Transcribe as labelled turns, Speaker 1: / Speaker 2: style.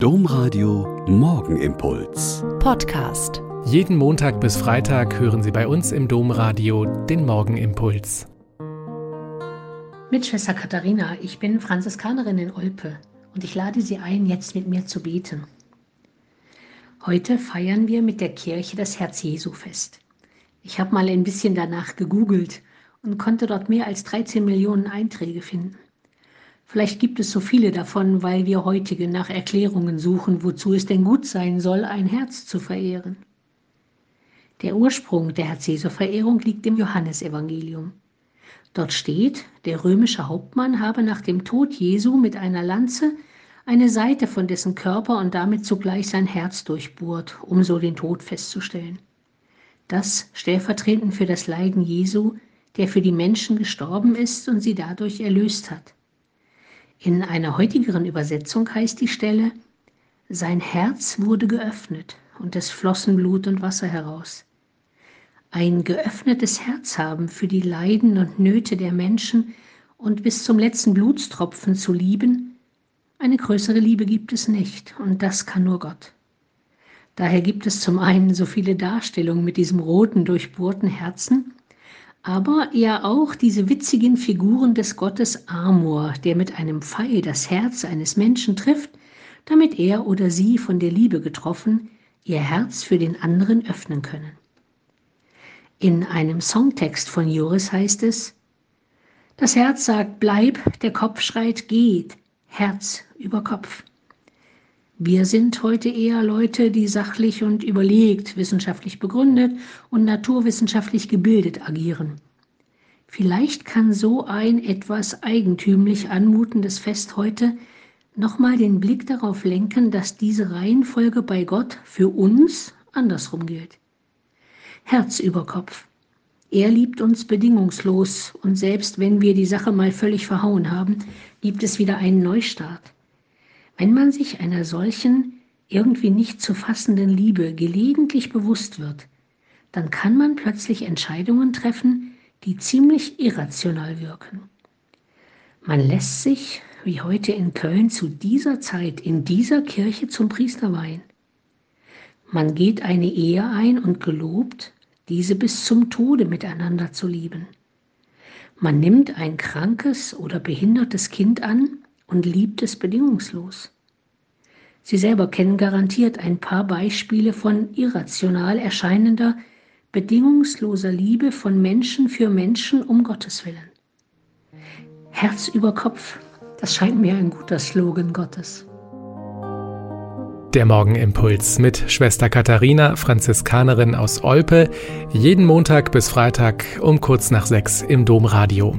Speaker 1: Domradio Morgenimpuls.
Speaker 2: Podcast.
Speaker 3: Jeden Montag bis Freitag hören Sie bei uns im Domradio den Morgenimpuls.
Speaker 4: Mit Schwester Katharina, ich bin Franziskanerin in Olpe und ich lade Sie ein, jetzt mit mir zu beten. Heute feiern wir mit der Kirche das Herz-Jesu-Fest. Ich habe mal ein bisschen danach gegoogelt und konnte dort mehr als 13 Millionen Einträge finden. Vielleicht gibt es so viele davon, weil wir heutige nach Erklärungen suchen, wozu es denn gut sein soll, ein Herz zu verehren. Der Ursprung der Herz-Jesu-Verehrung liegt im Johannesevangelium. Dort steht, der römische Hauptmann habe nach dem Tod Jesu mit einer Lanze eine Seite von dessen Körper und damit zugleich sein Herz durchbohrt, um so den Tod festzustellen. Das stellvertretend für das Leiden Jesu, der für die Menschen gestorben ist und sie dadurch erlöst hat. In einer heutigeren Übersetzung heißt die Stelle, sein Herz wurde geöffnet und es flossen Blut und Wasser heraus. Ein geöffnetes Herz haben für die Leiden und Nöte der Menschen und bis zum letzten Blutstropfen zu lieben, eine größere Liebe gibt es nicht und das kann nur Gott. Daher gibt es zum einen so viele Darstellungen mit diesem roten, durchbohrten Herzen aber ja auch diese witzigen Figuren des Gottes Amor, der mit einem Pfeil das Herz eines Menschen trifft, damit er oder sie von der Liebe getroffen ihr Herz für den anderen öffnen können. In einem Songtext von Joris heißt es, das Herz sagt bleib, der Kopf schreit geht, Herz über Kopf. Wir sind heute eher Leute, die sachlich und überlegt, wissenschaftlich begründet und naturwissenschaftlich gebildet agieren. Vielleicht kann so ein etwas eigentümlich anmutendes Fest heute nochmal den Blick darauf lenken, dass diese Reihenfolge bei Gott für uns andersrum gilt. Herz über Kopf. Er liebt uns bedingungslos und selbst wenn wir die Sache mal völlig verhauen haben, gibt es wieder einen Neustart. Wenn man sich einer solchen, irgendwie nicht zu fassenden Liebe gelegentlich bewusst wird, dann kann man plötzlich Entscheidungen treffen, die ziemlich irrational wirken. Man lässt sich, wie heute in Köln, zu dieser Zeit in dieser Kirche zum Priester weihen. Man geht eine Ehe ein und gelobt, diese bis zum Tode miteinander zu lieben. Man nimmt ein krankes oder behindertes Kind an und liebt es bedingungslos. Sie selber kennen garantiert ein paar Beispiele von irrational erscheinender, bedingungsloser Liebe von Menschen für Menschen um Gottes Willen. Herz über Kopf, das scheint mir ein guter Slogan Gottes.
Speaker 3: Der Morgenimpuls mit Schwester Katharina, Franziskanerin aus Olpe, jeden Montag bis Freitag um kurz nach sechs im Domradio.